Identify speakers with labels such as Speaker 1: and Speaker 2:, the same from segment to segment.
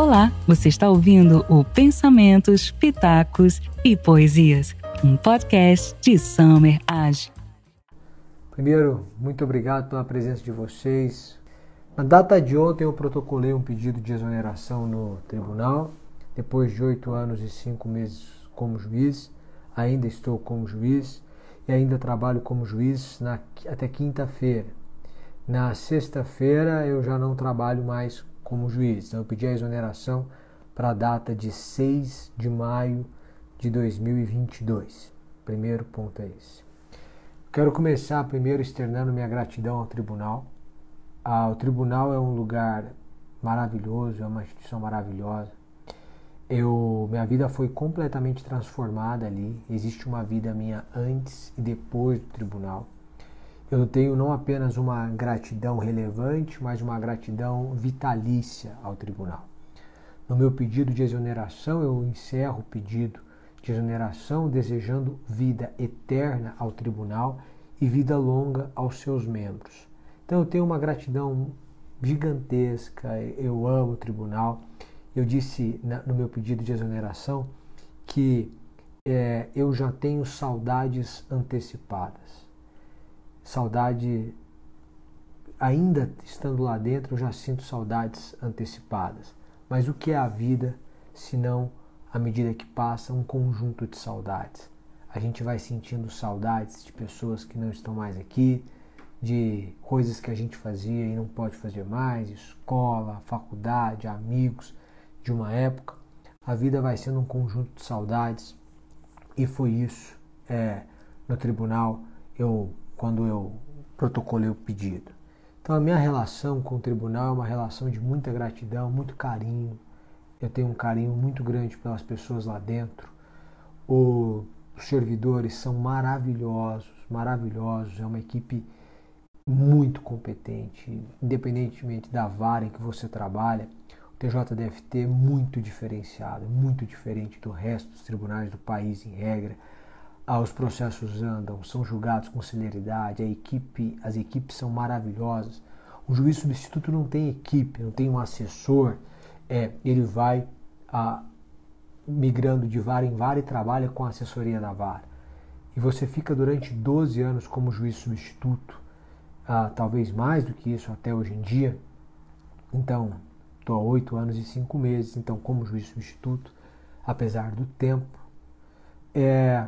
Speaker 1: Olá, você está ouvindo o Pensamentos, Pitacos e Poesias, um podcast de Summer Age.
Speaker 2: Primeiro, muito obrigado pela presença de vocês. Na data de ontem eu protocolei um pedido de exoneração no tribunal. Depois de oito anos e cinco meses como juiz, ainda estou como juiz e ainda trabalho como juiz na, até quinta-feira. Na sexta-feira eu já não trabalho mais como juiz. Então eu pedi a exoneração para a data de 6 de maio de 2022. Primeiro ponto é esse. Quero começar primeiro externando minha gratidão ao tribunal. Ah, o tribunal é um lugar maravilhoso, é uma instituição maravilhosa. Eu, minha vida foi completamente transformada ali. Existe uma vida minha antes e depois do tribunal. Eu tenho não apenas uma gratidão relevante, mas uma gratidão vitalícia ao tribunal. No meu pedido de exoneração, eu encerro o pedido de exoneração desejando vida eterna ao tribunal e vida longa aos seus membros. Então eu tenho uma gratidão gigantesca, eu amo o tribunal. Eu disse no meu pedido de exoneração que é, eu já tenho saudades antecipadas saudade, ainda estando lá dentro, eu já sinto saudades antecipadas. Mas o que é a vida se não, à medida que passa, um conjunto de saudades? A gente vai sentindo saudades de pessoas que não estão mais aqui, de coisas que a gente fazia e não pode fazer mais, escola, faculdade, amigos de uma época. A vida vai sendo um conjunto de saudades e foi isso. É, no tribunal eu quando eu protocolei o pedido. Então a minha relação com o tribunal é uma relação de muita gratidão, muito carinho. Eu tenho um carinho muito grande pelas pessoas lá dentro. O, os servidores são maravilhosos, maravilhosos. É uma equipe muito competente, independentemente da vara em que você trabalha. O TJDFT é muito diferenciado, muito diferente do resto dos tribunais do país em regra ah, os processos andam, são julgados com celeridade, a equipe, as equipes são maravilhosas. O juiz substituto não tem equipe, não tem um assessor, é, ele vai ah, migrando de vara em vara e trabalha com a assessoria da vara. E você fica durante 12 anos como juiz substituto, ah, talvez mais do que isso até hoje em dia. Então, estou há 8 anos e 5 meses, então como juiz substituto, apesar do tempo. É,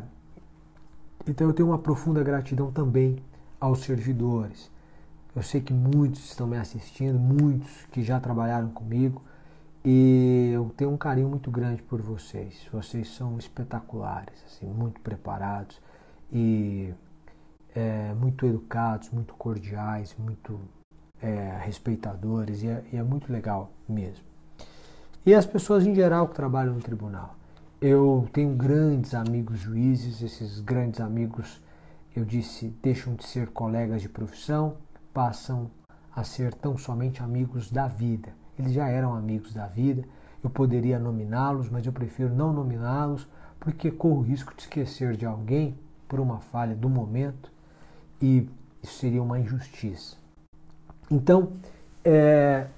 Speaker 2: então eu tenho uma profunda gratidão também aos servidores. Eu sei que muitos estão me assistindo, muitos que já trabalharam comigo, e eu tenho um carinho muito grande por vocês. Vocês são espetaculares, assim, muito preparados e é, muito educados, muito cordiais, muito é, respeitadores, e é, e é muito legal mesmo. E as pessoas em geral que trabalham no tribunal. Eu tenho grandes amigos juízes, esses grandes amigos, eu disse, deixam de ser colegas de profissão, passam a ser tão somente amigos da vida. Eles já eram amigos da vida, eu poderia nominá-los, mas eu prefiro não nominá-los porque corro o risco de esquecer de alguém por uma falha do momento e isso seria uma injustiça. Então, é,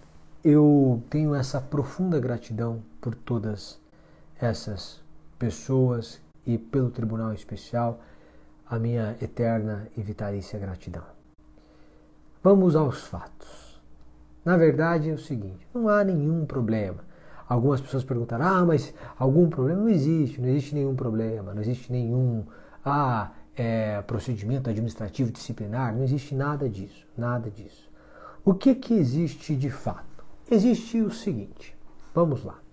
Speaker 2: eu tenho essa profunda gratidão por todas essas pessoas e pelo Tribunal Especial a minha eterna e vitalícia gratidão. Vamos aos fatos. Na verdade é o seguinte: não há nenhum problema. Algumas pessoas perguntaram: ah, mas algum problema? Não existe, não existe nenhum problema, não existe nenhum ah, é, procedimento administrativo disciplinar, não existe nada disso, nada disso. O que, que existe de fato? Existe o seguinte: vamos lá.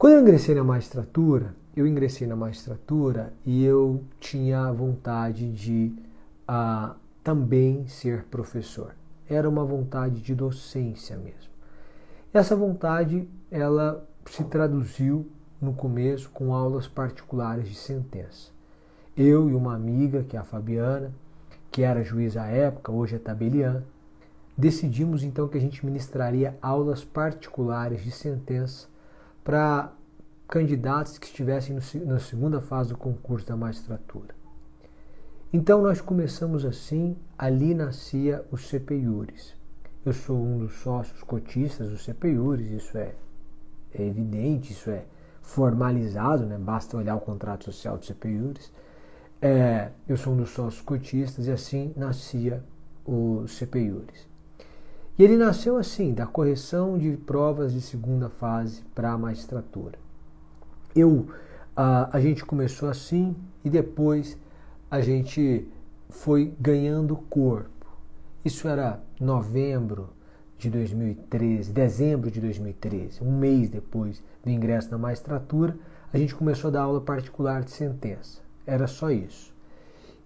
Speaker 2: Quando eu ingressei na magistratura, eu ingressei na magistratura e eu tinha vontade de uh, também ser professor. Era uma vontade de docência mesmo. Essa vontade, ela se traduziu no começo com aulas particulares de sentença. Eu e uma amiga, que é a Fabiana, que era juiz à época, hoje é tabeliã, decidimos então que a gente ministraria aulas particulares de sentença para candidatos que estivessem no, na segunda fase do concurso da magistratura. Então nós começamos assim, ali nascia o CPIURES. Eu sou um dos sócios cotistas do CPIURES, isso é é evidente, isso é formalizado, né? basta olhar o contrato social do CPIURES. É, eu sou um dos sócios cotistas e assim nascia o CPIURES. E ele nasceu assim, da correção de provas de segunda fase para a magistratura. Eu, a, a gente começou assim e depois a gente foi ganhando corpo. Isso era novembro de 2013, dezembro de 2013, um mês depois do ingresso na magistratura, a gente começou a dar aula particular de sentença. Era só isso.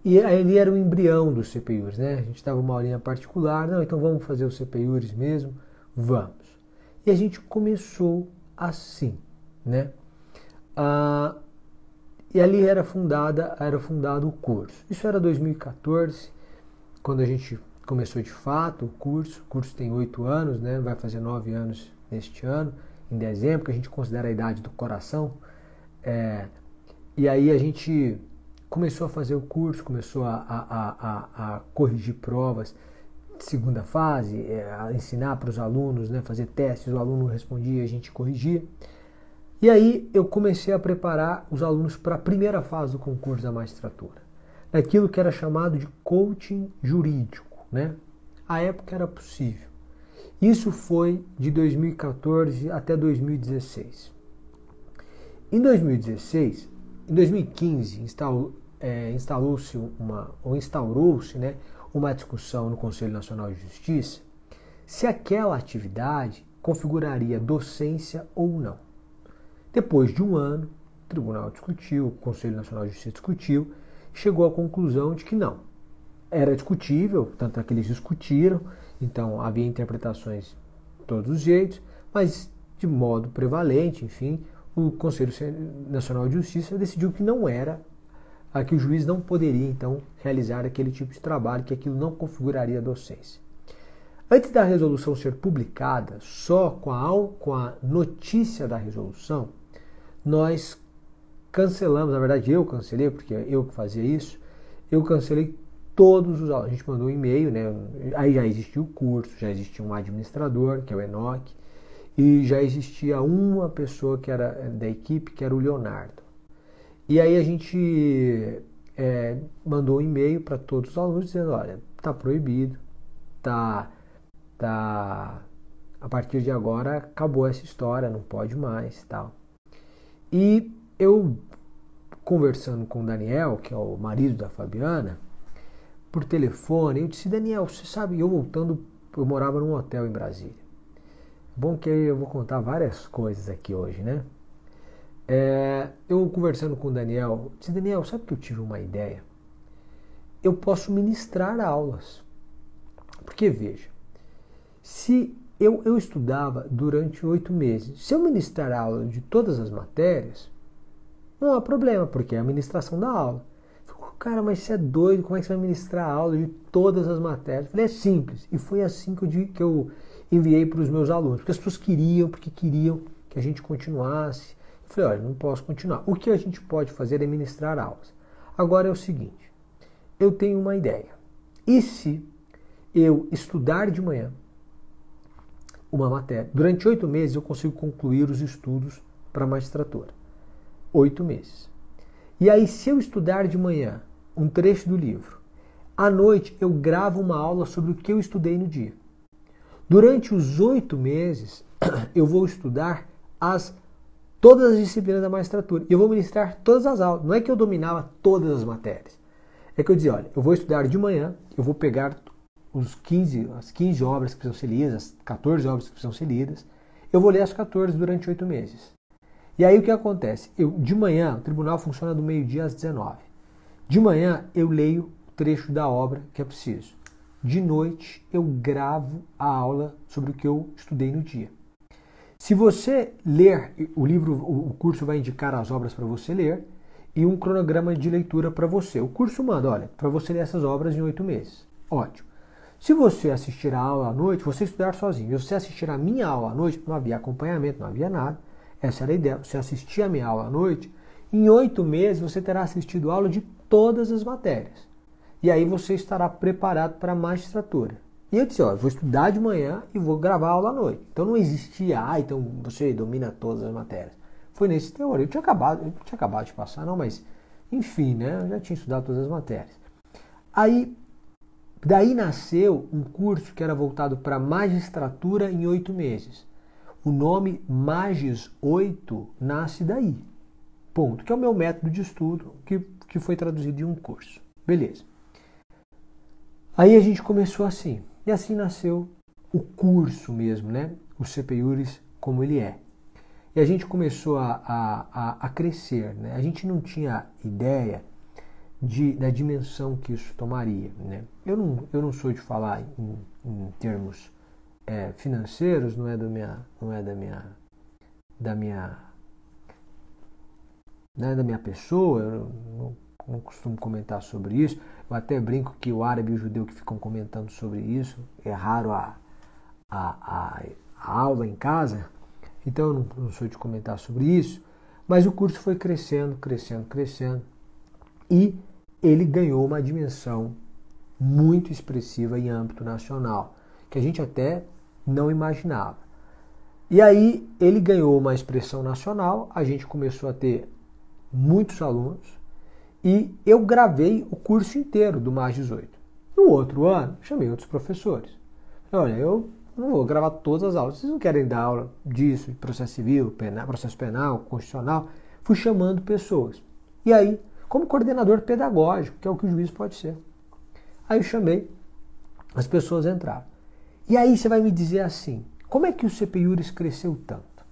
Speaker 2: E ali era o embrião dos CPIURs, né? A gente dava uma aulinha particular, não, então vamos fazer os CPIURs mesmo? Vamos. E a gente começou assim, né? Ah, e ali era fundada, era fundado o curso. Isso era 2014, quando a gente começou de fato o curso. O curso tem oito anos, né? Vai fazer nove anos neste ano, em dezembro, que a gente considera a idade do coração. É, e aí a gente começou a fazer o curso, começou a, a, a, a corrigir provas segunda fase, é, a ensinar para os alunos, né, fazer testes, o aluno respondia, a gente corrigia. E aí eu comecei a preparar os alunos para a primeira fase do concurso da magistratura, naquilo que era chamado de coaching jurídico, né? A época era possível. Isso foi de 2014 até 2016. Em 2016, em 2015, instalou, é, instalou-se uma, ou instaurou-se né, uma discussão no Conselho Nacional de Justiça se aquela atividade configuraria docência ou não. Depois de um ano, o tribunal discutiu, o Conselho Nacional de Justiça discutiu, chegou à conclusão de que não. Era discutível, tanto é que eles discutiram, então havia interpretações de todos os jeitos, mas de modo prevalente, enfim, o Conselho Nacional de Justiça decidiu que não era, que o juiz não poderia então realizar aquele tipo de trabalho, que aquilo não configuraria docência. Antes da resolução ser publicada, só com a, com a notícia da resolução, nós cancelamos, na verdade eu cancelei, porque eu que fazia isso, eu cancelei todos os alunos. A gente mandou um e-mail, né? Aí já existia o curso, já existia um administrador, que é o Enoch, e já existia uma pessoa que era da equipe, que era o Leonardo. E aí a gente é, mandou um e-mail para todos os alunos dizendo, olha, tá proibido, tá, tá, a partir de agora acabou essa história, não pode mais, tal. E eu, conversando com o Daniel, que é o marido da Fabiana, por telefone, eu disse: Daniel, você sabe, eu voltando, eu morava num hotel em Brasília. Bom que eu vou contar várias coisas aqui hoje, né? É, eu conversando com o Daniel, disse: Daniel, sabe que eu tive uma ideia? Eu posso ministrar aulas. Porque veja, se eu, eu estudava durante oito meses. Se eu ministrar aula de todas as matérias, não há problema, porque é a ministração da aula. Cara, mas você é doido, como é que você vai ministrar aula de todas as matérias? Falei, é simples. E foi assim que eu, que eu enviei para os meus alunos, porque as pessoas queriam, porque queriam que a gente continuasse. Eu falei, olha, não posso continuar. O que a gente pode fazer é ministrar aulas. Agora é o seguinte, eu tenho uma ideia. E se eu estudar de manhã, uma matéria. Durante oito meses eu consigo concluir os estudos para magistratura. Oito meses. E aí, se eu estudar de manhã um trecho do livro, à noite eu gravo uma aula sobre o que eu estudei no dia. Durante os oito meses, eu vou estudar as todas as disciplinas da magistratura. E eu vou ministrar todas as aulas. Não é que eu dominava todas as matérias. É que eu dizia, olha, eu vou estudar de manhã, eu vou pegar os 15, as 15 obras que precisam ser lidas, as 14 obras que precisam ser lidas, eu vou ler as 14 durante oito meses. E aí o que acontece? Eu, de manhã, o tribunal funciona do meio-dia às 19. De manhã eu leio o trecho da obra que é preciso. De noite eu gravo a aula sobre o que eu estudei no dia. Se você ler o livro, o curso vai indicar as obras para você ler e um cronograma de leitura para você. O curso manda, olha, para você ler essas obras em oito meses. Ótimo. Se você assistir a aula à noite, você estudar sozinho. Se você assistir a minha aula à noite, não havia acompanhamento, não havia nada. Essa era a ideia. Você assistir a minha aula à noite, em oito meses você terá assistido aula de todas as matérias. E aí você estará preparado para a magistratura. E eu disse, ó, vou estudar de manhã e vou gravar aula à noite. Então não existia, ah, então você domina todas as matérias. Foi nesse teoria. Eu tinha acabado, eu tinha acabado de passar, não, mas enfim, né? Eu já tinha estudado todas as matérias. Aí, daí nasceu um curso que era voltado para magistratura em oito meses. O nome Magis 8 nasce daí. Ponto. Que é o meu método de estudo que, que foi traduzido em um curso. Beleza. Aí a gente começou assim. E assim nasceu o curso mesmo, né? O CPURIS como ele é. E a gente começou a, a, a, crescer, né? A gente não tinha ideia de, da dimensão que isso tomaria, né? Eu não, eu não sou de falar em, em termos é, financeiros, não é da minha, não é da minha, da minha, é da minha pessoa. Eu não, não costumo comentar sobre isso. Eu até brinco que o árabe e o judeu que ficam comentando sobre isso, é raro a, a, a, a aula em casa, então eu não, não sou de comentar sobre isso. Mas o curso foi crescendo, crescendo, crescendo e ele ganhou uma dimensão muito expressiva em âmbito nacional, que a gente até não imaginava. E aí ele ganhou uma expressão nacional, a gente começou a ter muitos alunos, e eu gravei o curso inteiro do Mais 18. No outro ano, chamei outros professores. Olha, eu não vou gravar todas as aulas. Vocês não querem dar aula disso, de processo civil, penal, processo penal, constitucional? Fui chamando pessoas. E aí, como coordenador pedagógico, que é o que o juiz pode ser. Aí eu chamei, as pessoas entraram. E aí você vai me dizer assim, como é que o CPIURES cresceu tanto?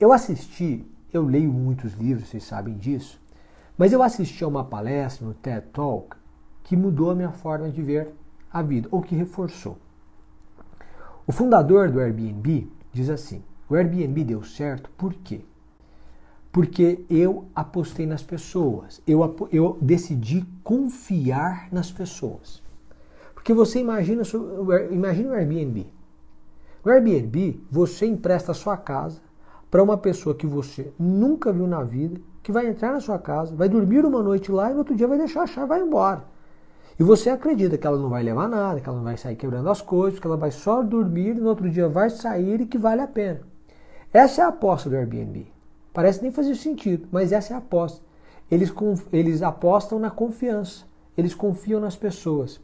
Speaker 2: Eu assisti, eu leio muitos livros, vocês sabem disso, mas eu assisti a uma palestra no TED Talk que mudou a minha forma de ver a vida, ou que reforçou. O fundador do Airbnb diz assim: o Airbnb deu certo por quê? Porque eu apostei nas pessoas, eu, eu decidi confiar nas pessoas. Porque você imagina, imagina o Airbnb. O Airbnb, você empresta a sua casa para uma pessoa que você nunca viu na vida, que vai entrar na sua casa, vai dormir uma noite lá e no outro dia vai deixar a chave vai embora. E você acredita que ela não vai levar nada, que ela não vai sair quebrando as coisas, que ela vai só dormir e no outro dia vai sair e que vale a pena. Essa é a aposta do Airbnb. Parece nem fazer sentido, mas essa é a aposta. Eles, eles apostam na confiança, eles confiam nas pessoas.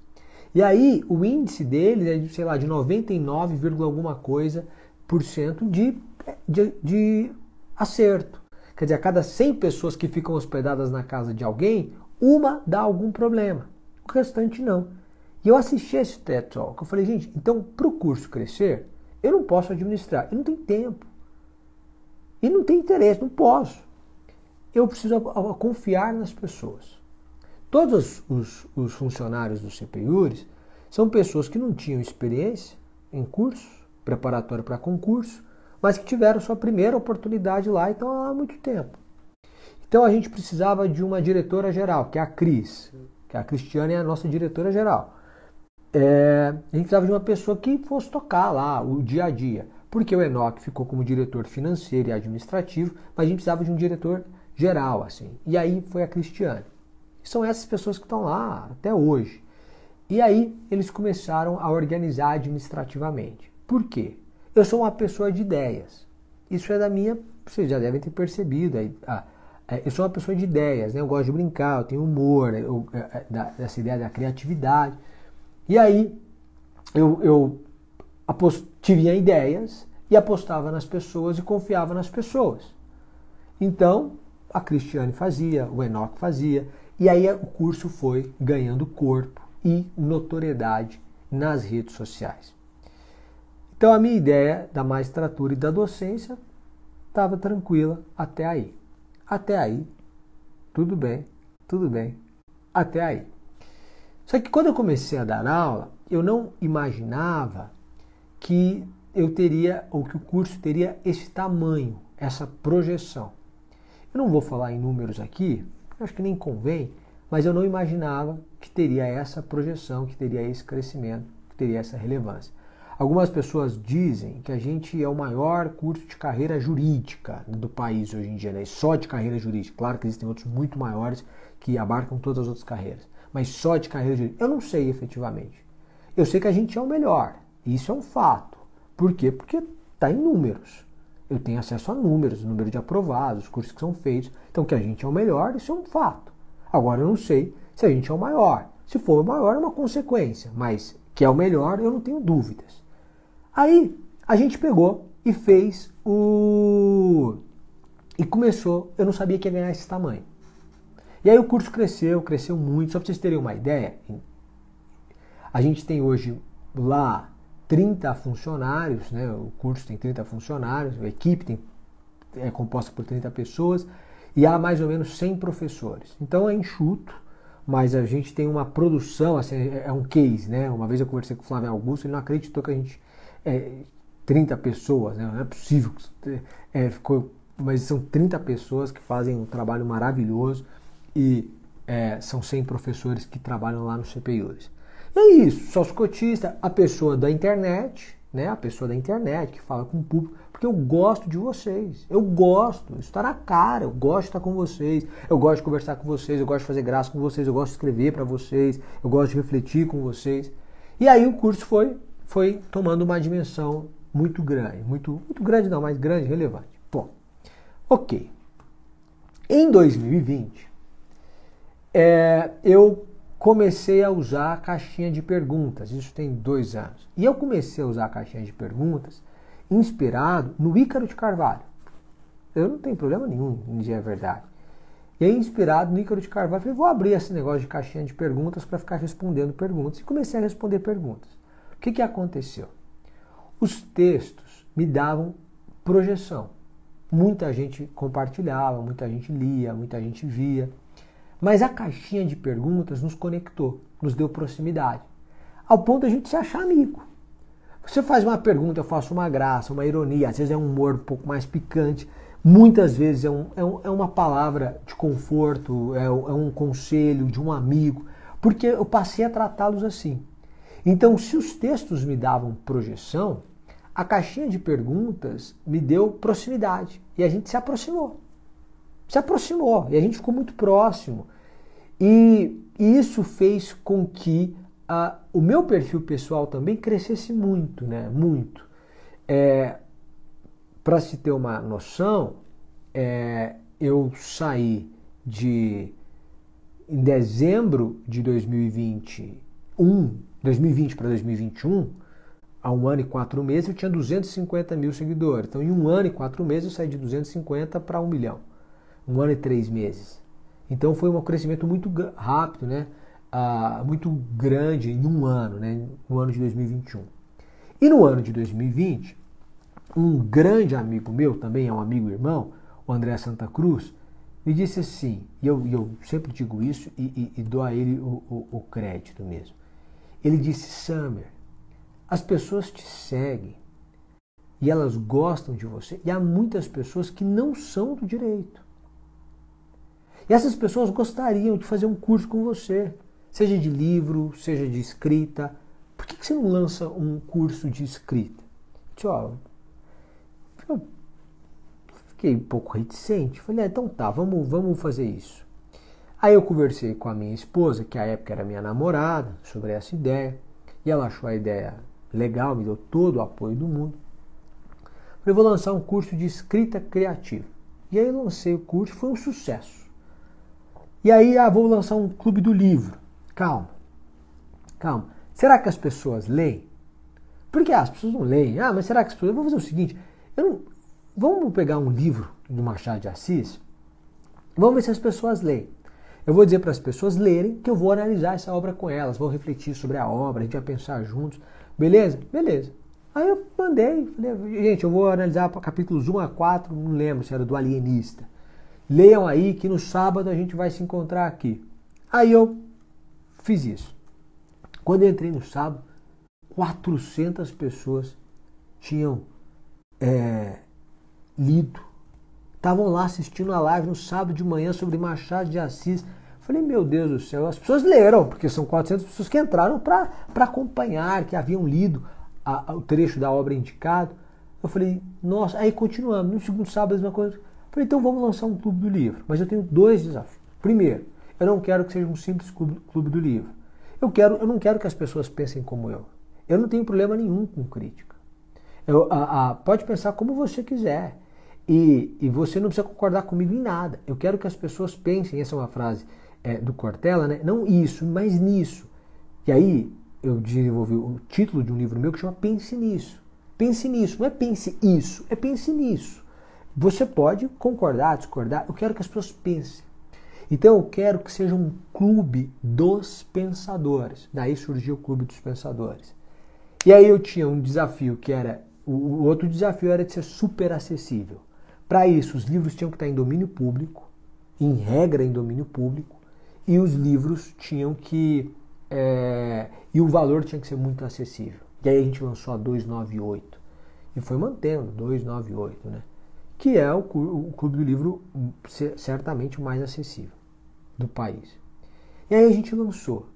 Speaker 2: E aí o índice deles é de, sei lá, de 99, alguma coisa por cento de, de, de acerto. Quer dizer, a cada 100 pessoas que ficam hospedadas na casa de alguém, uma dá algum problema. O restante não. E eu assisti esse TED Talk. Eu falei, gente, então para o curso crescer, eu não posso administrar. Eu não tenho tempo. E não tenho interesse, não posso. Eu preciso confiar nas pessoas. Todos os, os funcionários do CPIURES são pessoas que não tinham experiência em curso, preparatório para concurso, mas que tiveram sua primeira oportunidade lá e estão há muito tempo. Então a gente precisava de uma diretora geral, que é a Cris, que a Cristiane é a nossa diretora geral. É, a gente precisava de uma pessoa que fosse tocar lá o dia a dia, porque o Enoch ficou como diretor financeiro e administrativo, mas a gente precisava de um diretor geral, assim. E aí foi a Cristiane. São essas pessoas que estão lá até hoje. E aí eles começaram a organizar administrativamente. Por quê? Eu sou uma pessoa de ideias. Isso é da minha. Vocês já devem ter percebido. Eu sou uma pessoa de ideias, né? eu gosto de brincar, eu tenho humor, eu, é, é, essa ideia da criatividade. E aí eu, eu apost, ideias e apostava nas pessoas e confiava nas pessoas. Então a Cristiane fazia, o Enoch fazia, e aí o curso foi ganhando corpo e notoriedade nas redes sociais. Então a minha ideia da magistratura e da docência estava tranquila até aí. Até aí, tudo bem, tudo bem, até aí. Só que quando eu comecei a dar aula, eu não imaginava que eu teria, ou que o curso teria esse tamanho, essa projeção. Eu não vou falar em números aqui, acho que nem convém, mas eu não imaginava que teria essa projeção, que teria esse crescimento, que teria essa relevância. Algumas pessoas dizem que a gente é o maior curso de carreira jurídica do país hoje em dia, né? só de carreira jurídica. Claro que existem outros muito maiores que abarcam todas as outras carreiras, mas só de carreira jurídica. Eu não sei efetivamente. Eu sei que a gente é o melhor. Isso é um fato. Por quê? Porque está em números. Eu tenho acesso a números, número de aprovados, os cursos que são feitos. Então, que a gente é o melhor, isso é um fato. Agora, eu não sei se a gente é o maior. Se for o maior, é uma consequência. Mas que é o melhor, eu não tenho dúvidas. Aí, a gente pegou e fez o. E começou. Eu não sabia que ia ganhar esse tamanho. E aí o curso cresceu, cresceu muito. Só para vocês terem uma ideia, a gente tem hoje lá 30 funcionários, né? o curso tem 30 funcionários, a equipe tem, é composta por 30 pessoas e há mais ou menos 100 professores. Então é enxuto, mas a gente tem uma produção, assim, é, é um case. Né? Uma vez eu conversei com o Flávio Augusto, ele não acreditou que a gente. É, 30 pessoas, né? não é possível. É, ficou, mas são 30 pessoas que fazem um trabalho maravilhoso e é, são 100 professores que trabalham lá no CPIUs. É isso, sócio cotista, a pessoa da internet, né? A pessoa da internet que fala com o público, porque eu gosto de vocês. Eu gosto, isso está na cara, eu gosto de estar com vocês, eu gosto de conversar com vocês, eu gosto de fazer graça com vocês, eu gosto de escrever para vocês, eu gosto de refletir com vocês. E aí o curso foi, foi tomando uma dimensão muito grande, muito, muito grande não, mas grande, relevante. Bom, ok. Em 2020, é, eu comecei a usar a caixinha de perguntas. Isso tem dois anos. E eu comecei a usar a caixinha de perguntas inspirado no Ícaro de Carvalho. Eu não tenho problema nenhum em dizer a verdade. E aí, inspirado no Ícaro de Carvalho, falei, vou abrir esse negócio de caixinha de perguntas para ficar respondendo perguntas. E comecei a responder perguntas. O que, que aconteceu? Os textos me davam projeção. Muita gente compartilhava, muita gente lia, muita gente via. Mas a caixinha de perguntas nos conectou, nos deu proximidade, ao ponto de a gente se achar amigo. Você faz uma pergunta, eu faço uma graça, uma ironia, às vezes é um humor um pouco mais picante, muitas vezes é, um, é, um, é uma palavra de conforto, é, é um conselho de um amigo, porque eu passei a tratá-los assim. Então, se os textos me davam projeção, a caixinha de perguntas me deu proximidade e a gente se aproximou se aproximou e a gente ficou muito próximo. E, isso fez com que a, o meu perfil pessoal também crescesse muito, né? Muito. É, Para se ter uma noção, é, eu saí de em dezembro de 2021, 2020 para 2021, há um ano e quatro meses eu tinha 250 mil seguidores. Então, em um ano e quatro meses eu saí de 250 para um milhão um ano e três meses. Então foi um crescimento muito rápido, né? Ah, muito grande em um ano, né? no ano de 2021. E no ano de 2020, um grande amigo meu, também é um amigo irmão, o André Santa Cruz, me disse assim, e eu, eu sempre digo isso e, e, e dou a ele o, o, o crédito mesmo. Ele disse, Summer, as pessoas te seguem e elas gostam de você, e há muitas pessoas que não são do direito. E essas pessoas gostariam de fazer um curso com você, seja de livro, seja de escrita. Por que você não lança um curso de escrita? Tchau. Fiquei um pouco reticente. Falei, ah, então tá, vamos, vamos fazer isso. Aí eu conversei com a minha esposa, que à época era minha namorada, sobre essa ideia. E ela achou a ideia legal, me deu todo o apoio do mundo. Falei, vou lançar um curso de escrita criativa. E aí lancei o curso, foi um sucesso. E aí, ah, vou lançar um clube do livro. Calma, calma. Será que as pessoas leem? Porque ah, as pessoas não leem. Ah, mas será que as pessoas. Vamos fazer o seguinte: não... vamos pegar um livro do Machado de Assis, vamos ver se as pessoas leem. Eu vou dizer para as pessoas lerem que eu vou analisar essa obra com elas, vou refletir sobre a obra, a gente vai pensar juntos. Beleza? Beleza. Aí eu mandei, falei, gente, eu vou analisar capítulos 1 a 4, não lembro se era do alienista. Leiam aí que no sábado a gente vai se encontrar aqui. Aí eu fiz isso. Quando entrei no sábado, 400 pessoas tinham é, lido. Estavam lá assistindo a live no sábado de manhã sobre Machado de Assis. Falei, meu Deus do céu, as pessoas leram, porque são 400 pessoas que entraram para acompanhar, que haviam lido a, a, o trecho da obra indicado. Eu falei, nossa, aí continuamos. No segundo sábado, a mesma coisa. Falei, então vamos lançar um clube do livro. Mas eu tenho dois desafios. Primeiro, eu não quero que seja um simples clube, clube do livro. Eu, quero, eu não quero que as pessoas pensem como eu. Eu não tenho problema nenhum com crítica. Eu, a, pode pensar como você quiser. E, e, você não precisa concordar comigo em nada. Eu quero que as pessoas pensem, essa é uma frase é, do Cortella, né? não isso, mas nisso. E aí eu desenvolvi o título de um livro meu que chama Pense Nisso. Pense nisso, não é pense isso, é pense nisso. Você pode concordar, discordar, eu quero que as pessoas pensem. Então eu quero que seja um clube dos pensadores. Daí surgiu o clube dos pensadores. E aí eu tinha um desafio que era o, outro desafio era de ser super acessível. Para isso, os livros tinham que estar em domínio público, em regra em domínio público, e os livros tinham que. É, e o valor tinha que ser muito acessível. E aí a gente lançou a 298. E foi mantendo, 298, né? Que é o, o clube do livro certamente o mais acessível do país. E aí a gente lançou.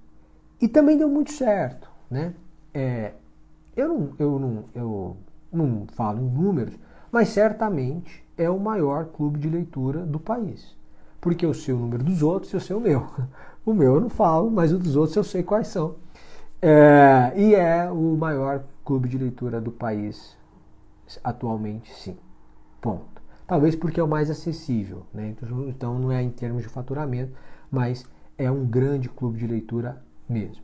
Speaker 2: E também deu muito certo, né? É, eu, não, eu, não, eu não falo em números, mas certamente é o maior clube de leitura do país. Porque eu sei o número dos outros eu sei o meu. O meu eu não falo, mas o dos outros eu sei quais são. É, e é o maior clube de leitura do país atualmente, sim. Ponto. Talvez porque é o mais acessível, né? Então, então não é em termos de faturamento, mas é um grande clube de leitura mesmo.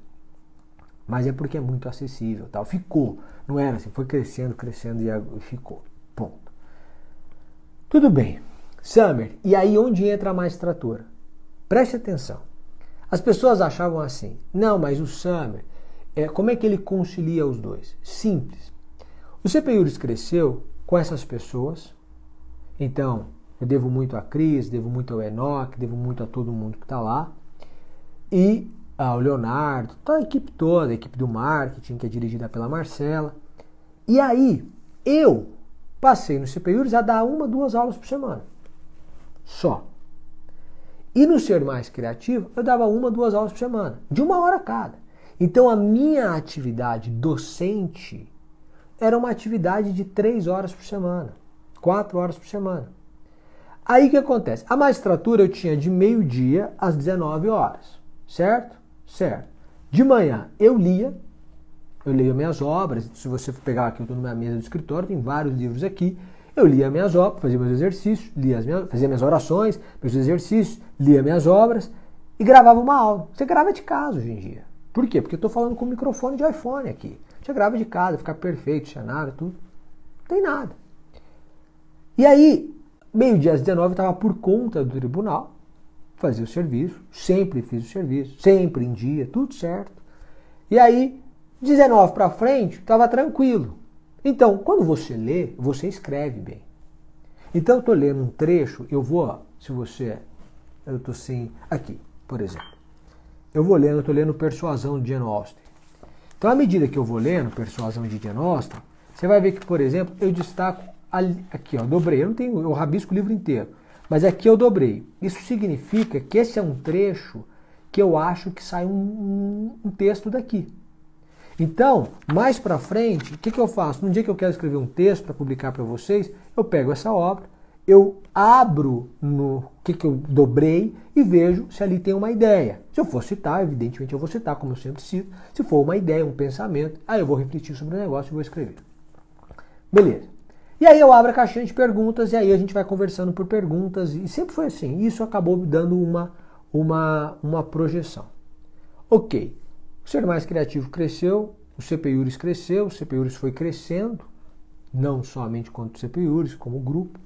Speaker 2: Mas é porque é muito acessível, tal. Ficou, não era assim, foi crescendo, crescendo e ficou. Ponto. Tudo bem. Summer, e aí onde entra a magistratura? Preste atenção. As pessoas achavam assim, não, mas o Summer, é, como é que ele concilia os dois? Simples. O CPURIS cresceu com essas pessoas, então eu devo muito a Cris, devo muito ao Enoch, devo muito a todo mundo que está lá, e ao Leonardo, a equipe toda, a equipe do marketing, que é dirigida pela Marcela. E aí, eu passei no CPURIS a dar uma, duas aulas por semana. Só. E no Ser Mais Criativo, eu dava uma, duas aulas por semana, de uma hora cada. Então a minha atividade docente era uma atividade de três horas por semana, quatro horas por semana. Aí o que acontece? A magistratura eu tinha de meio-dia às 19 horas, certo? Certo. De manhã eu lia, eu leio minhas obras. Se você pegar aqui, eu estou na minha mesa do escritório, tem vários livros aqui. Eu lia minhas obras, fazia meus exercícios, lia minhas, fazia minhas orações, meus exercícios, lia minhas obras e gravava uma aula. Você grava de casa hoje em dia. Por quê? Porque eu estou falando com um microfone de iPhone aqui. Você grava de casa, fica perfeito, cenário, tudo. Não tem nada. E aí, meio-dia às 19 estava por conta do tribunal, fazia o serviço, sempre fiz o serviço, sempre em dia, tudo certo. E aí, 19 para frente, estava tranquilo. Então, quando você lê, você escreve bem. Então, eu estou lendo um trecho, eu vou, se você, eu estou assim, aqui, por exemplo. Eu vou lendo, eu estou lendo Persuasão de Jane Austen. Então, à medida que eu vou lendo Persuasão de Jane Austen, você vai ver que, por exemplo, eu destaco aqui, ó, dobrei. Eu não tenho, eu rabisco o livro inteiro, mas aqui eu dobrei. Isso significa que esse é um trecho que eu acho que sai um, um texto daqui. Então, mais para frente, o que, que eu faço? No dia que eu quero escrever um texto para publicar para vocês, eu pego essa obra, eu abro no que, que eu dobrei e vejo se ali tem uma ideia. Se eu for citar, evidentemente eu vou citar, como eu sempre cito. Se for uma ideia, um pensamento, aí eu vou refletir sobre o negócio e vou escrever. Beleza. E aí eu abro a caixinha de perguntas e aí a gente vai conversando por perguntas e sempre foi assim. Isso acabou dando uma, uma, uma projeção. Ok. Ser Mais Criativo cresceu, o CPURIS cresceu, o CPURIS foi crescendo, não somente quanto o CPURIS, como grupo.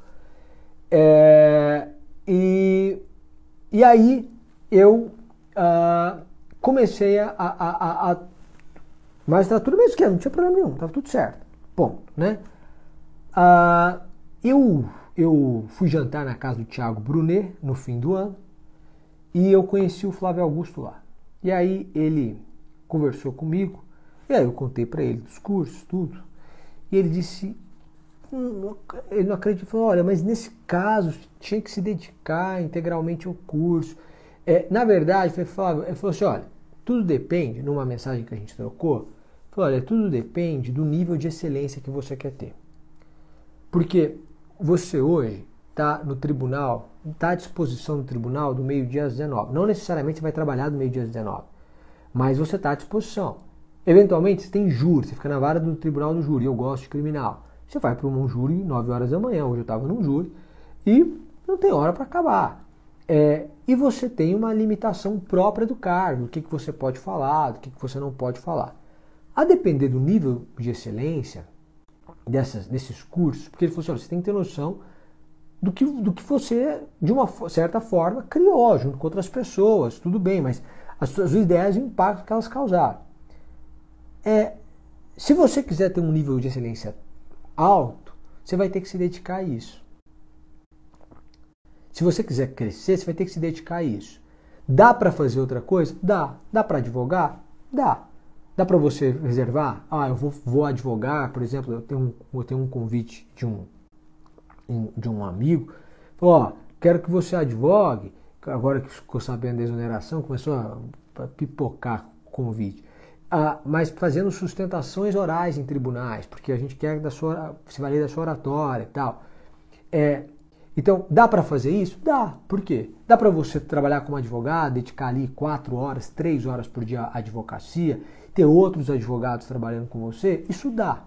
Speaker 2: É, e, e aí eu uh, comecei a, a, a, a mas estava tudo mesmo que não tinha problema nenhum, estava tudo certo. Ponto, né? Uh, eu, eu fui jantar na casa do Thiago Brunet no fim do ano e eu conheci o Flávio Augusto lá. E aí ele conversou comigo, e aí eu contei para ele dos cursos, tudo. E ele disse, hum, ele não acreditou, falou, olha, mas nesse caso tinha que se dedicar integralmente ao curso. É, na verdade, ele falou, ele falou assim, olha, tudo depende, numa mensagem que a gente trocou, falou, olha, tudo depende do nível de excelência que você quer ter. Porque você hoje está no tribunal, está à disposição do tribunal do meio-dia às 19. Não necessariamente vai trabalhar do meio-dia às 19 mas você está à disposição. Eventualmente, você tem júri, você fica na vara do tribunal do júri, eu gosto de criminal. Você vai para um júri 9 horas da manhã, hoje eu estava num júri, e não tem hora para acabar. É, e você tem uma limitação própria do cargo, o que, que você pode falar, o que, que você não pode falar. A depender do nível de excelência dessas, desses cursos, porque ele falou assim, você tem que ter noção do que, do que você, de uma certa forma, criou junto com outras pessoas, tudo bem, mas as suas ideias e o impacto que elas causaram. É, se você quiser ter um nível de excelência alto, você vai ter que se dedicar a isso. Se você quiser crescer, você vai ter que se dedicar a isso. Dá para fazer outra coisa? Dá. Dá para advogar? Dá. Dá para você reservar? Ah, eu vou, vou advogar, por exemplo, eu tenho um, eu tenho um convite de um, de um amigo. Ó, quero que você advogue. Agora que ficou sabendo da exoneração, começou a, pipocar convite. Ah, mas fazendo sustentações orais em tribunais, porque a gente quer da sua, se valer da sua oratória e tal. É, então, dá para fazer isso? Dá. Por quê? Dá para você trabalhar como advogado, dedicar ali quatro horas, três horas por dia à advocacia, ter outros advogados trabalhando com você? Isso dá.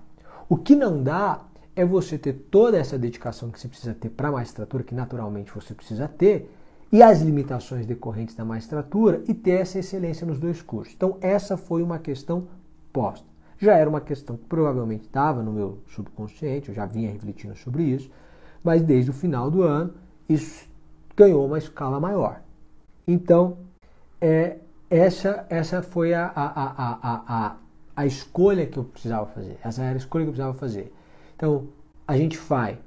Speaker 2: O que não dá é você ter toda essa dedicação que você precisa ter para a magistratura, que naturalmente você precisa ter, e as limitações decorrentes da magistratura e ter essa excelência nos dois cursos. Então, essa foi uma questão posta. Já era uma questão que provavelmente estava no meu subconsciente, eu já vinha refletindo sobre isso, mas desde o final do ano isso ganhou uma escala maior. Então, é, essa, essa foi a, a, a, a, a escolha que eu precisava fazer. Essa era a escolha que eu precisava fazer. Então, a gente vai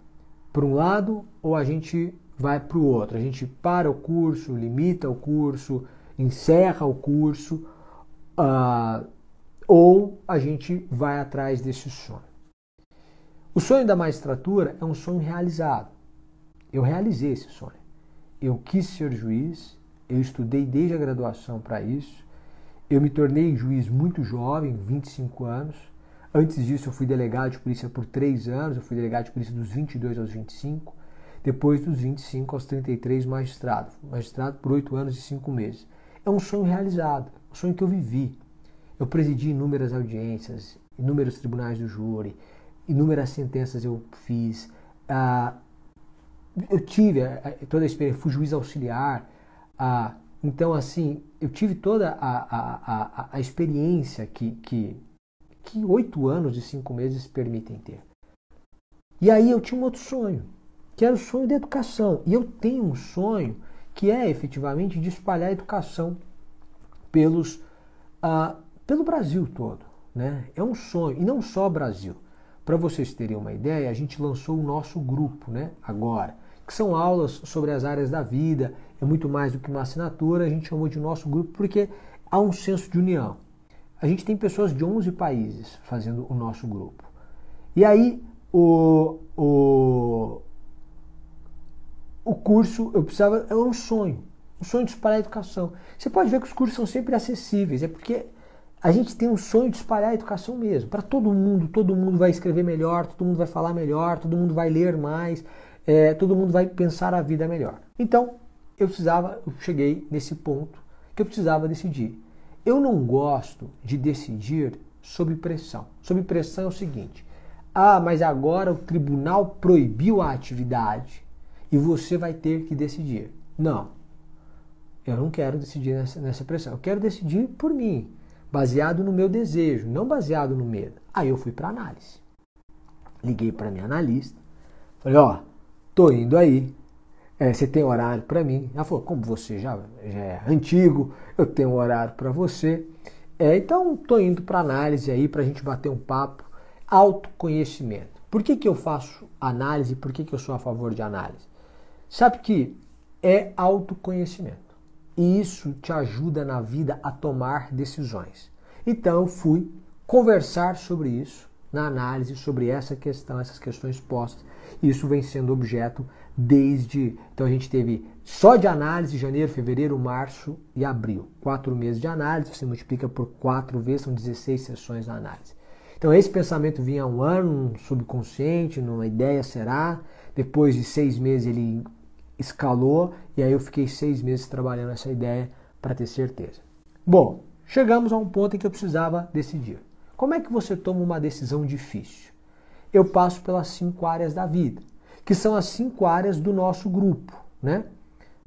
Speaker 2: para um lado ou a gente vai para o outro. A gente para o curso, limita o curso, encerra o curso, uh, ou a gente vai atrás desse sonho. O sonho da magistratura é um sonho realizado. Eu realizei esse sonho. Eu quis ser juiz, eu estudei desde a graduação para isso. Eu me tornei juiz muito jovem, 25 anos. Antes disso, eu fui delegado de polícia por três anos. Eu fui delegado de polícia dos 22 aos 25. Depois dos 25 aos 33, magistrado. Magistrado por oito anos e cinco meses. É um sonho realizado, um sonho que eu vivi. Eu presidi inúmeras audiências, inúmeros tribunais do júri, inúmeras sentenças eu fiz. Ah, eu tive toda a experiência, fui juiz auxiliar. Ah, então, assim, eu tive toda a, a, a, a experiência que, que, que oito anos e cinco meses permitem ter. E aí eu tinha um outro sonho que era o sonho da educação. E eu tenho um sonho que é efetivamente de espalhar a educação pelos, ah, pelo Brasil todo. Né? É um sonho, e não só Brasil. Para vocês terem uma ideia, a gente lançou o nosso grupo né, agora, que são aulas sobre as áreas da vida, é muito mais do que uma assinatura, a gente chamou de nosso grupo porque há um senso de união. A gente tem pessoas de 11 países fazendo o nosso grupo. E aí, o, o, o curso, eu precisava, era um sonho, um sonho de espalhar a educação. Você pode ver que os cursos são sempre acessíveis, é porque a gente tem um sonho de espalhar a educação mesmo, para todo mundo, todo mundo vai escrever melhor, todo mundo vai falar melhor, todo mundo vai ler mais, é, todo mundo vai pensar a vida melhor. Então, eu precisava, eu cheguei nesse ponto que eu precisava decidir. Eu não gosto de decidir sob pressão. Sob pressão é o seguinte: ah, mas agora o tribunal proibiu a atividade e você vai ter que decidir. Não, eu não quero decidir nessa, nessa pressão. Eu quero decidir por mim, baseado no meu desejo, não baseado no medo. Aí eu fui para análise. Liguei para minha analista, falei: Ó, tô indo aí. É, você tem horário para mim? Ela falou: Como você já, já é antigo, eu tenho horário para você. É, então, tô indo para análise aí para a gente bater um papo. Autoconhecimento. Por que, que eu faço análise? Por que, que eu sou a favor de análise? Sabe que é autoconhecimento. E isso te ajuda na vida a tomar decisões. Então fui conversar sobre isso na análise sobre essa questão, essas questões postas. Isso vem sendo objeto desde. Então a gente teve só de análise janeiro, fevereiro, março e abril. Quatro meses de análise, você multiplica por quatro vezes, são 16 sessões de análise. Então esse pensamento vinha há um ano, um subconsciente, numa ideia será. Depois de seis meses ele escalou e aí eu fiquei seis meses trabalhando essa ideia para ter certeza. Bom, chegamos a um ponto em que eu precisava decidir. Como é que você toma uma decisão difícil? Eu passo pelas cinco áreas da vida, que são as cinco áreas do nosso grupo, né?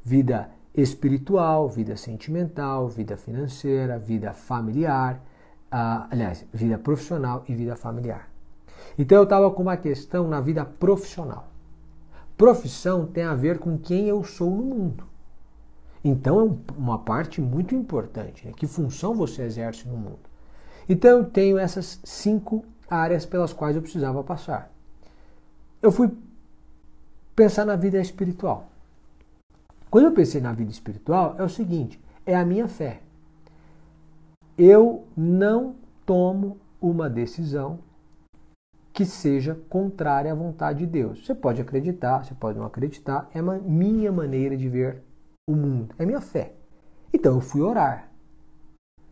Speaker 2: Vida espiritual, vida sentimental, vida financeira, vida familiar, uh, aliás, vida profissional e vida familiar. Então eu estava com uma questão na vida profissional. Profissão tem a ver com quem eu sou no mundo. Então é uma parte muito importante. Né? Que função você exerce no mundo? Então eu tenho essas cinco áreas pelas quais eu precisava passar. Eu fui pensar na vida espiritual. Quando eu pensei na vida espiritual, é o seguinte: é a minha fé. Eu não tomo uma decisão que seja contrária à vontade de Deus. Você pode acreditar, você pode não acreditar, é a minha maneira de ver o mundo, é minha fé. Então eu fui orar.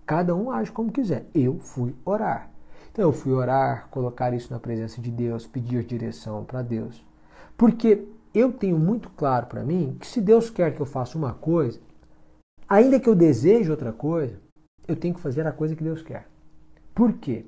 Speaker 2: Cada um age como quiser. Eu fui orar. Então eu fui orar, colocar isso na presença de Deus, pedir direção para Deus. Porque eu tenho muito claro para mim que se Deus quer que eu faça uma coisa, ainda que eu deseje outra coisa, eu tenho que fazer a coisa que Deus quer. Por quê?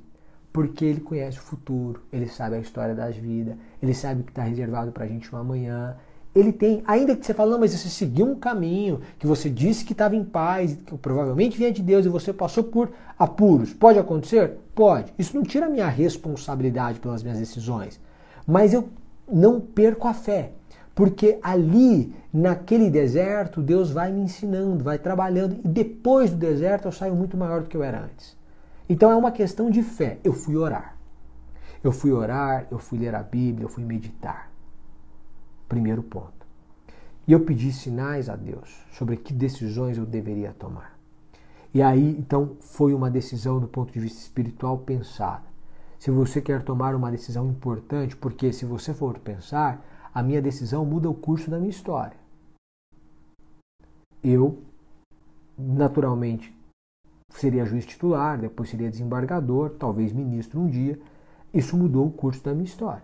Speaker 2: Porque Ele conhece o futuro, Ele sabe a história das vidas, Ele sabe o que está reservado para a gente no amanhã, ele tem, ainda que você fale, não, mas você seguiu um caminho, que você disse que estava em paz, que provavelmente vinha de Deus e você passou por apuros. Pode acontecer? Pode. Isso não tira a minha responsabilidade pelas minhas decisões. Mas eu não perco a fé. Porque ali, naquele deserto, Deus vai me ensinando, vai trabalhando, e depois do deserto eu saio muito maior do que eu era antes. Então é uma questão de fé. Eu fui orar. Eu fui orar, eu fui ler a Bíblia, eu fui meditar. Primeiro ponto. E eu pedi sinais a Deus sobre que decisões eu deveria tomar. E aí, então, foi uma decisão do ponto de vista espiritual pensada. Se você quer tomar uma decisão importante, porque se você for pensar, a minha decisão muda o curso da minha história. Eu, naturalmente, seria juiz titular, depois seria desembargador, talvez ministro um dia. Isso mudou o curso da minha história.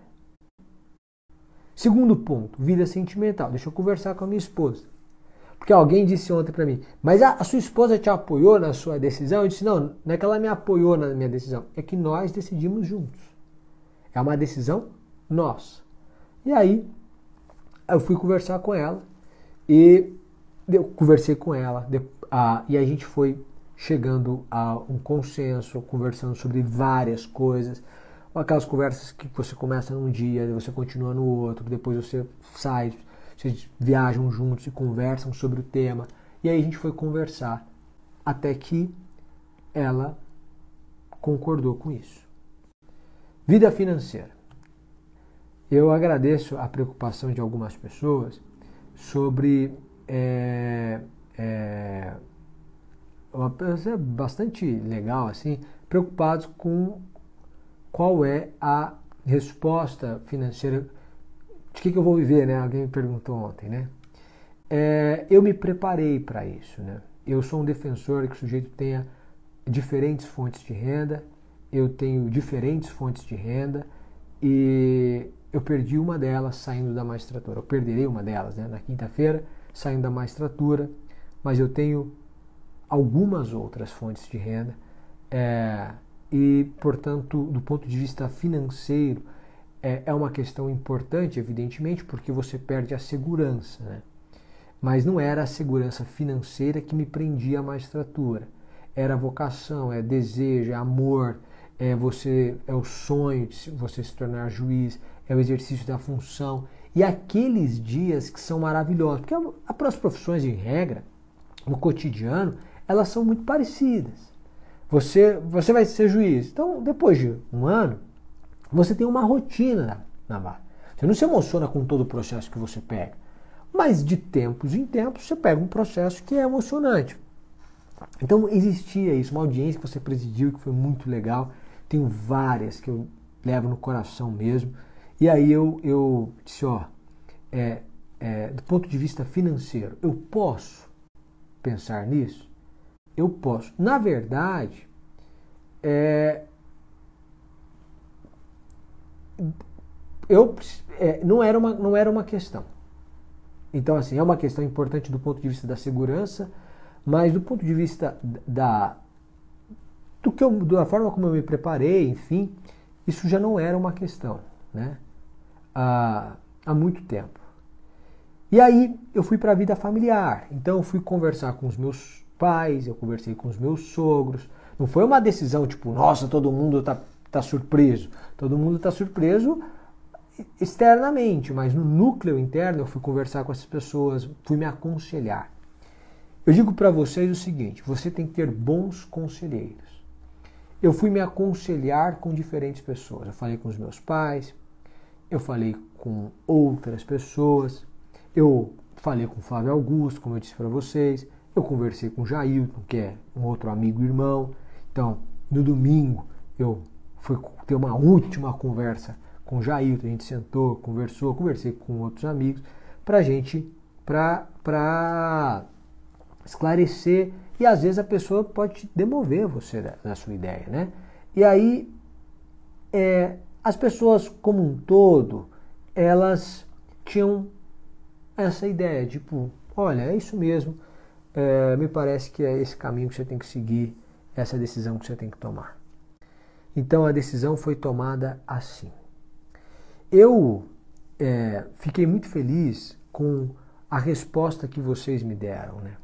Speaker 2: Segundo ponto, vida sentimental. Deixa eu conversar com a minha esposa. Porque alguém disse ontem para mim, mas a, a, sua esposa te apoiou na sua decisão? Eu disse, não, não é que ela me apoiou na minha decisão, é que nós decidimos juntos. É uma decisão nossa. E aí, eu fui conversar com ela e eu conversei com ela de, a, e a gente foi chegando a um consenso, conversando sobre várias coisas aquelas conversas que você começa num dia, você continua no outro, depois você sai, vocês viajam juntos e conversam sobre o tema. E aí a gente foi conversar até que ela concordou com isso. Vida financeira. Eu agradeço a preocupação de algumas pessoas sobre é, é, uma coisa bastante legal assim, preocupados com qual é a resposta financeira, de que, que eu vou viver, né? Alguém me perguntou ontem, né? É, eu me preparei para isso, né? Eu sou um defensor que o sujeito tenha diferentes fontes de renda, eu tenho diferentes fontes de renda e eu perdi uma delas saindo da magistratura. Eu perderei uma delas né, na quinta-feira, saindo da magistratura, mas eu tenho algumas outras fontes de renda. É, e, portanto, do ponto de vista financeiro, é, é uma questão importante, evidentemente, porque você perde a segurança. Né? Mas não era a segurança financeira que me prendia à magistratura. Era a vocação, é desejo, é amor, é você é o sonho de você se tornar juiz, é o exercício da função e aqueles dias que são maravilhosos, porque as profissões em regra no cotidiano elas são muito parecidas. Você, você vai ser juiz. Então, depois de um ano, você tem uma rotina na vara. Você não se emociona com todo o processo que você pega. Mas de tempos em tempos você pega um processo que é emocionante. Então existia isso, uma audiência que você presidiu que foi muito legal. Tenho várias que eu levo no coração mesmo. E aí eu, eu disse, ó, é, é, do ponto de vista financeiro, eu posso pensar nisso? Eu posso. Na verdade, é, eu, é, não, era uma, não era uma questão. Então, assim, é uma questão importante do ponto de vista da segurança, mas do ponto de vista da, do que eu, da forma como eu me preparei, enfim, isso já não era uma questão, né? Há, há muito tempo. E aí eu fui para a vida familiar. Então eu fui conversar com os meus pais, eu conversei com os meus sogros. Não foi uma decisão tipo, nossa, todo mundo está tá surpreso. Todo mundo está surpreso externamente, mas no núcleo interno eu fui conversar com essas pessoas, fui me aconselhar. Eu digo para vocês o seguinte: você tem que ter bons conselheiros. Eu fui me aconselhar com diferentes pessoas. Eu falei com os meus pais, eu falei com outras pessoas, eu falei com o Flávio Augusto, como eu disse para vocês, eu conversei com o Jailton, que é um outro amigo irmão. Então, no domingo, eu fui ter uma última conversa com o Jailton, a gente sentou, conversou, conversei com outros amigos, para gente, para esclarecer, e às vezes a pessoa pode demover você da sua ideia, né? E aí, é, as pessoas como um todo, elas tinham essa ideia, tipo, olha, é isso mesmo, é, me parece que é esse caminho que você tem que seguir, essa decisão que você tem que tomar. Então a decisão foi tomada assim. Eu é, fiquei muito feliz com a resposta que vocês me deram. Né?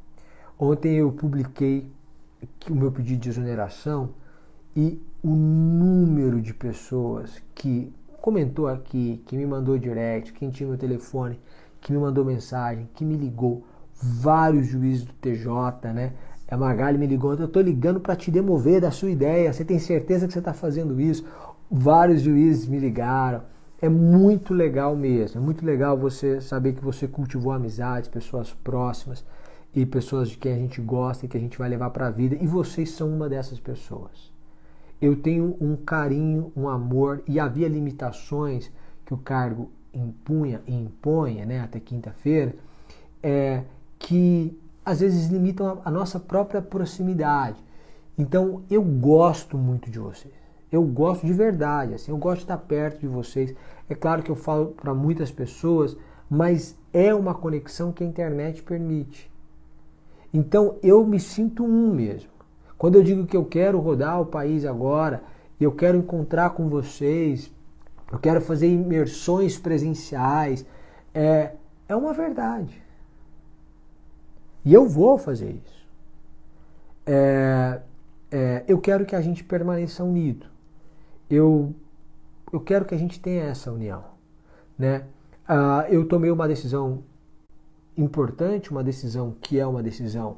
Speaker 2: Ontem eu publiquei o meu pedido de exoneração e o número de pessoas que comentou aqui, que me mandou direct, quem tinha meu telefone, que me mandou mensagem, que me ligou, vários juízes do TJ, né? A Magali me ligou, eu estou ligando para te demover da sua ideia, você tem certeza que você está fazendo isso? Vários juízes me ligaram, é muito legal mesmo. É muito legal você saber que você cultivou amizades, pessoas próximas e pessoas de quem a gente gosta e que a gente vai levar para a vida. E vocês são uma dessas pessoas. Eu tenho um carinho, um amor e havia limitações que o cargo impunha e imponha, né, até quinta-feira, é, que às vezes limitam a, nossa própria proximidade. Então eu gosto muito de vocês. Eu gosto de verdade, assim, eu gosto de estar perto de vocês. É claro que eu falo para muitas pessoas, mas é uma conexão que a internet permite. Então eu me sinto um mesmo. Quando eu digo que eu quero rodar o país agora, eu quero encontrar com vocês, eu quero fazer imersões presenciais, é, é uma verdade. E eu vou fazer isso. É, é, eu quero que a gente permaneça unido eu, eu quero que a gente tenha essa união. Né? Ah, eu tomei uma decisão importante, uma decisão que é uma decisão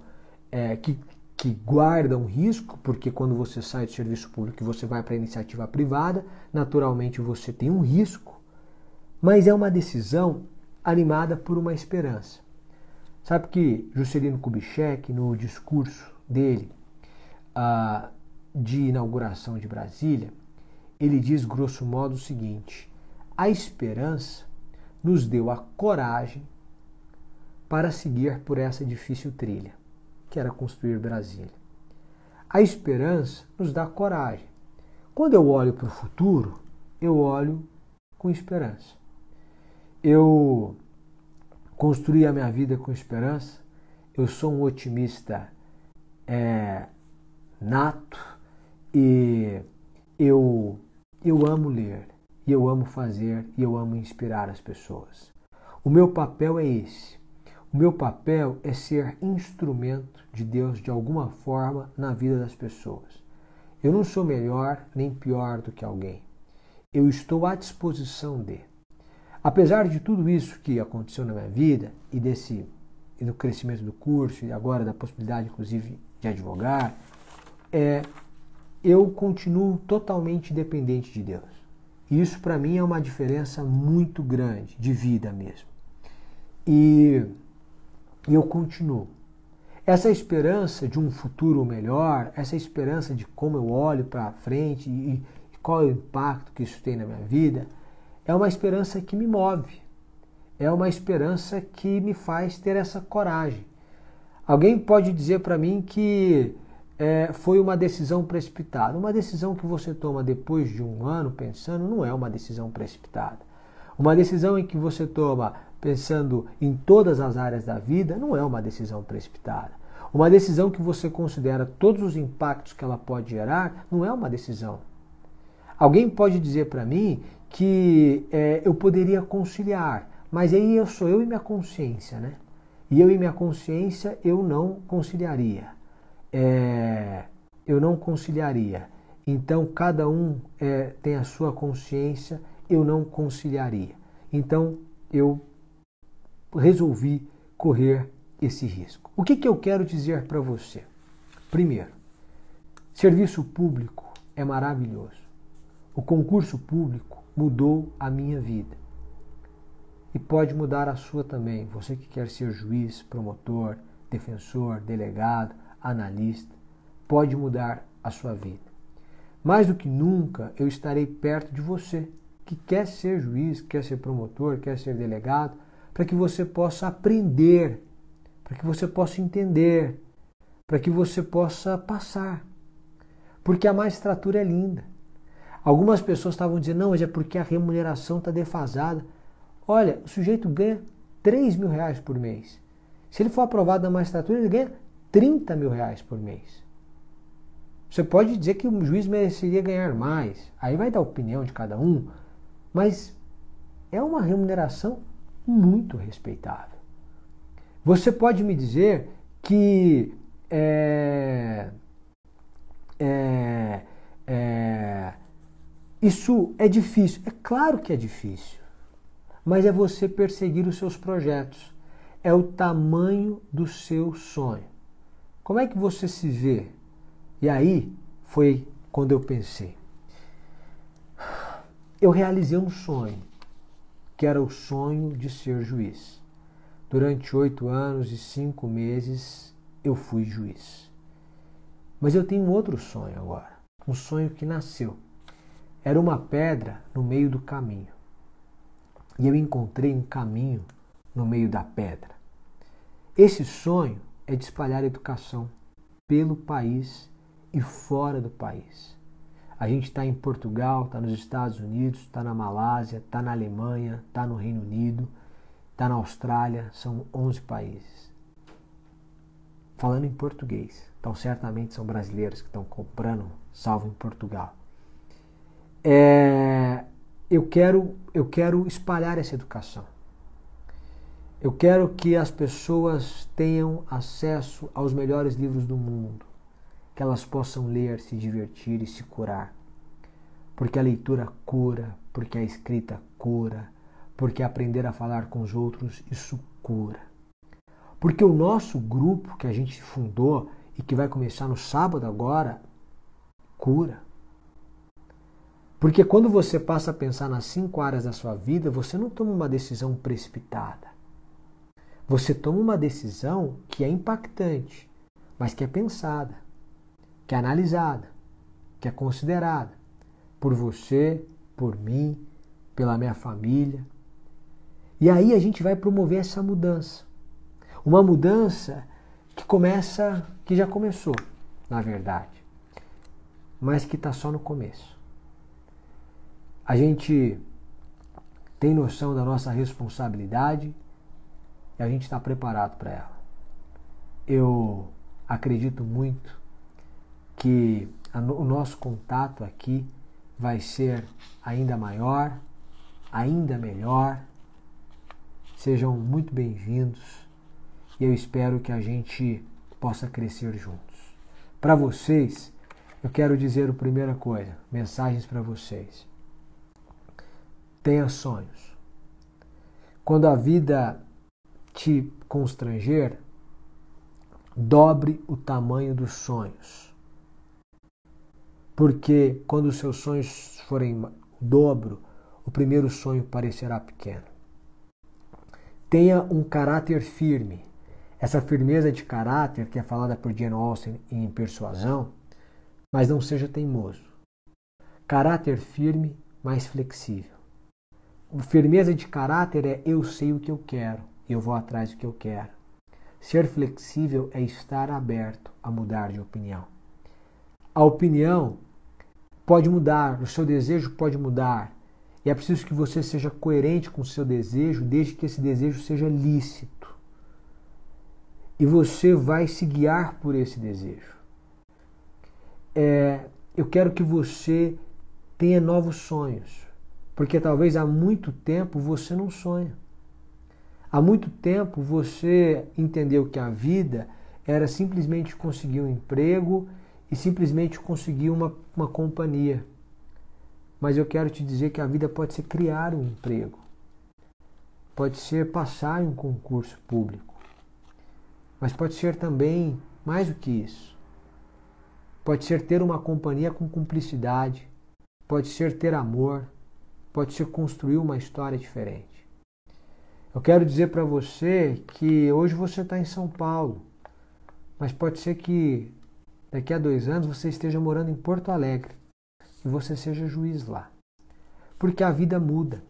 Speaker 2: é, que, que guarda um risco, porque quando você sai do serviço público e você vai para a iniciativa privada, naturalmente você tem um risco, mas é uma decisão animada por uma esperança. Sabe que Juscelino Kubitschek, no discurso dele ah, de inauguração de Brasília, ele diz grosso modo o seguinte: a esperança nos deu a coragem para seguir por essa difícil trilha, que era construir Brasília. A esperança nos dá coragem. Quando eu olho para o futuro, eu olho com esperança. Eu construí a minha vida com esperança. Eu sou um otimista é, nato e eu eu amo ler, e eu amo fazer, e eu amo inspirar as pessoas. O meu papel é esse. O meu papel é ser instrumento de Deus de alguma forma na vida das pessoas. Eu não sou melhor nem pior do que alguém. Eu estou à disposição de. Apesar de tudo isso que aconteceu na minha vida e desse e do crescimento do curso e agora da possibilidade inclusive de advogar, é eu continuo totalmente dependente de Deus. Isso para mim é uma diferença muito grande de vida mesmo. E, eu continuo. Essa esperança de um futuro melhor, essa esperança de como eu olho para frente e, e qual é o impacto que isso tem na minha vida, é uma esperança que me move. É uma esperança que me faz ter essa coragem. Alguém pode dizer para mim que é, foi uma decisão precipitada. Uma decisão que você toma depois de um ano pensando não é uma decisão precipitada. Uma decisão em que você toma pensando em todas as áreas da vida não é uma decisão precipitada. Uma decisão que você considera todos os impactos que ela pode gerar não é uma decisão. Alguém pode dizer para mim que é, eu poderia conciliar, mas aí eu sou eu e minha consciência, né? E eu e minha consciência eu não conciliaria. É, eu não conciliaria. Então cada um é, tem a sua consciência, eu não conciliaria. Então eu resolvi correr esse risco. O que, que eu quero dizer para você? Primeiro, serviço público é maravilhoso. O concurso público mudou a minha vida. E pode mudar a sua também. Você que quer ser juiz, promotor, defensor, delegado, analista, pode mudar a sua vida. Mais do que nunca, eu estarei perto de você que quer ser juiz, quer ser promotor, quer ser delegado, para que você possa aprender, para que você possa entender, para que você possa passar. Porque a magistratura é linda. Algumas pessoas estavam dizendo, não, mas é porque a remuneração está defasada. Olha, o sujeito ganha 3 mil reais por mês. Se ele for aprovado na magistratura, ele ganha 30 mil reais por mês. Você pode dizer que o juiz mereceria ganhar mais. Aí vai dar opinião de cada um. Mas é uma remuneração muito respeitável. Você pode me dizer que é, é, é, isso é difícil. É claro que é difícil, mas é você perseguir os seus projetos. É o tamanho do seu sonho. Como é que você se vê? E aí foi quando eu pensei. Eu realizei um sonho, que era o sonho de ser juiz. Durante oito anos e cinco meses eu fui juiz. Mas eu tenho um outro sonho agora, um sonho que nasceu era uma pedra no meio do caminho. E eu encontrei um caminho no meio da pedra. Esse sonho é de espalhar educação pelo país e fora do país. A gente está em Portugal, está nos Estados Unidos, está na Malásia, está na Alemanha, está no Reino Unido, está na Austrália, são 11 países. Falando em português, então certamente são brasileiros que estão comprando salvo em Portugal é, eu, quero, eu quero espalhar essa educação. Eu quero que as pessoas tenham acesso aos melhores livros do mundo, que elas possam ler, se divertir e se curar. Porque a leitura cura, porque a escrita cura, porque aprender a falar com os outros, isso cura. Porque o nosso grupo que a gente fundou e que vai começar no sábado agora, cura. Porque quando você passa a pensar nas cinco áreas da sua vida, você não toma uma decisão precipitada. Você toma uma decisão que é impactante, mas que é pensada, que é analisada, que é considerada por você, por mim, pela minha família. E aí a gente vai promover essa mudança. Uma mudança que começa, que já começou, na verdade, mas que está só no começo a gente tem noção da nossa responsabilidade e a gente está preparado para ela. Eu acredito muito que o nosso contato aqui vai ser ainda maior, ainda melhor. Sejam muito bem-vindos e eu espero que a gente possa crescer juntos. Para vocês, eu quero dizer a primeira coisa, mensagens para vocês. Tenha sonhos. Quando a vida te constranger, dobre o tamanho dos sonhos. Porque quando os seus sonhos forem dobro, o primeiro sonho parecerá pequeno. Tenha um caráter firme. Essa firmeza de caráter que é falada por Jane Austen em Persuasão, mas não seja teimoso. Caráter firme, mas flexível. Firmeza de caráter é eu sei o que eu quero, eu vou atrás do que eu quero. Ser flexível é estar aberto a mudar de opinião. A opinião pode mudar, o seu desejo pode mudar. E é preciso que você seja coerente com o seu desejo, desde que esse desejo seja lícito. e você vai se guiar por esse desejo. É, eu quero que você tenha novos sonhos, porque talvez há muito tempo você não sonha. Há muito tempo você entendeu que a vida era simplesmente conseguir um emprego e simplesmente conseguir uma, uma companhia. Mas eu quero te dizer que a vida pode ser criar um emprego, pode ser passar em um concurso público, mas pode ser também mais do que isso. Pode ser ter uma companhia com cumplicidade, pode ser ter amor, pode ser construir uma história diferente. Eu quero dizer para você que hoje você está em São Paulo, mas pode ser que daqui a dois anos você esteja morando em Porto Alegre e você seja juiz lá. Porque a vida muda,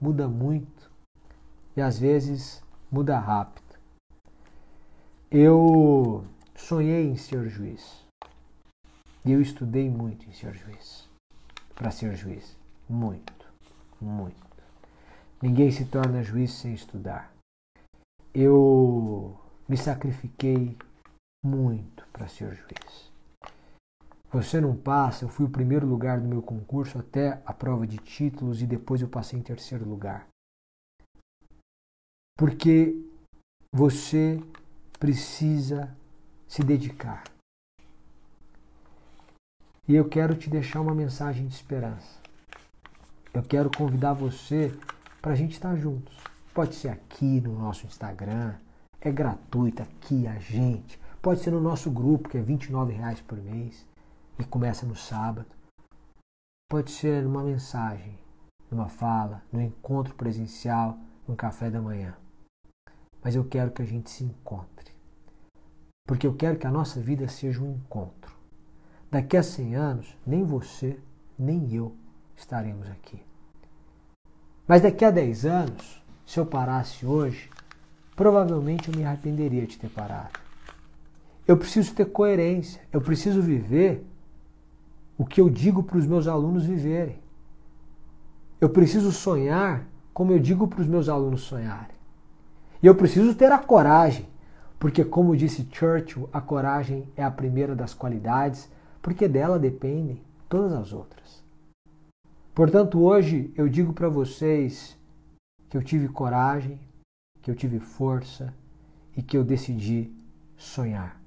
Speaker 2: muda muito e às vezes muda rápido. Eu sonhei em ser juiz e eu estudei muito em ser juiz, para ser juiz, muito, muito. Ninguém se torna juiz sem estudar. Eu me sacrifiquei muito para ser juiz. Você não passa, eu fui o primeiro lugar do meu concurso até a prova de títulos e depois eu passei em terceiro lugar. Porque você precisa se dedicar. E eu quero te deixar uma mensagem de esperança. Eu quero convidar você para a gente estar juntos. Pode ser aqui no nosso Instagram, é gratuito aqui a gente. Pode ser no nosso grupo, que é R$ reais por mês e começa no sábado. Pode ser numa mensagem, numa fala, no encontro presencial, no café da manhã. Mas eu quero que a gente se encontre. Porque eu quero que a nossa vida seja um encontro. Daqui a 100 anos, nem você, nem eu estaremos aqui. Mas daqui a 10 anos, se eu parasse hoje, provavelmente eu me arrependeria de ter parado. Eu preciso ter coerência, eu preciso viver o que eu digo para os meus alunos viverem. Eu preciso sonhar como eu digo para os meus alunos sonharem. E eu preciso ter a coragem, porque, como disse Churchill, a coragem é a primeira das qualidades, porque dela dependem todas as outras. Portanto, hoje eu digo para vocês que eu tive coragem, que eu tive força e que eu decidi sonhar.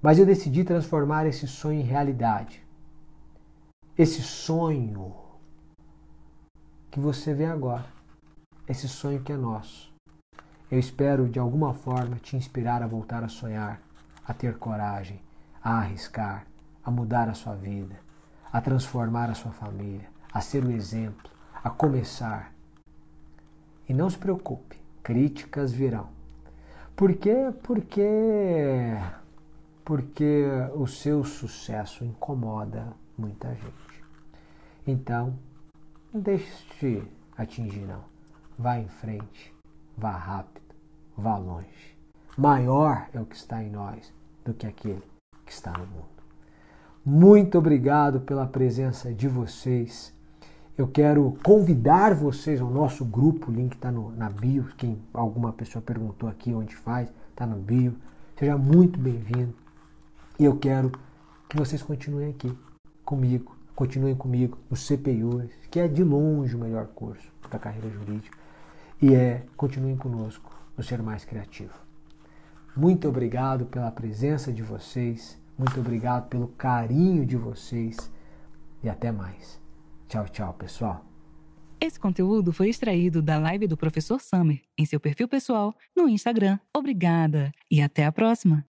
Speaker 2: Mas eu decidi transformar esse sonho em realidade. Esse sonho que você vê agora. Esse sonho que é nosso. Eu espero de alguma forma te inspirar a voltar a sonhar, a ter coragem, a arriscar, a mudar a sua vida, a transformar a sua família, a ser o exemplo, a começar. E não se preocupe, críticas virão. Por quê? Porque porque o seu sucesso incomoda muita gente. Então, não deixe de atingir, não. Vá em frente, vá rápido, vá longe. Maior é o que está em nós do que aquele que está no mundo. Muito obrigado pela presença de vocês. Eu quero convidar vocês ao nosso grupo, o link está na bio. Quem alguma pessoa perguntou aqui onde faz, está no bio. Seja muito bem-vindo. E eu quero que vocês continuem aqui comigo, continuem comigo no CPU, que é de longe o melhor curso da carreira jurídica, e é continuem conosco no Ser Mais Criativo. Muito obrigado pela presença de vocês, muito obrigado pelo carinho de vocês e até mais. Tchau, tchau, pessoal.
Speaker 1: Esse conteúdo foi extraído da live do professor Summer em seu perfil pessoal no Instagram. Obrigada e até a próxima!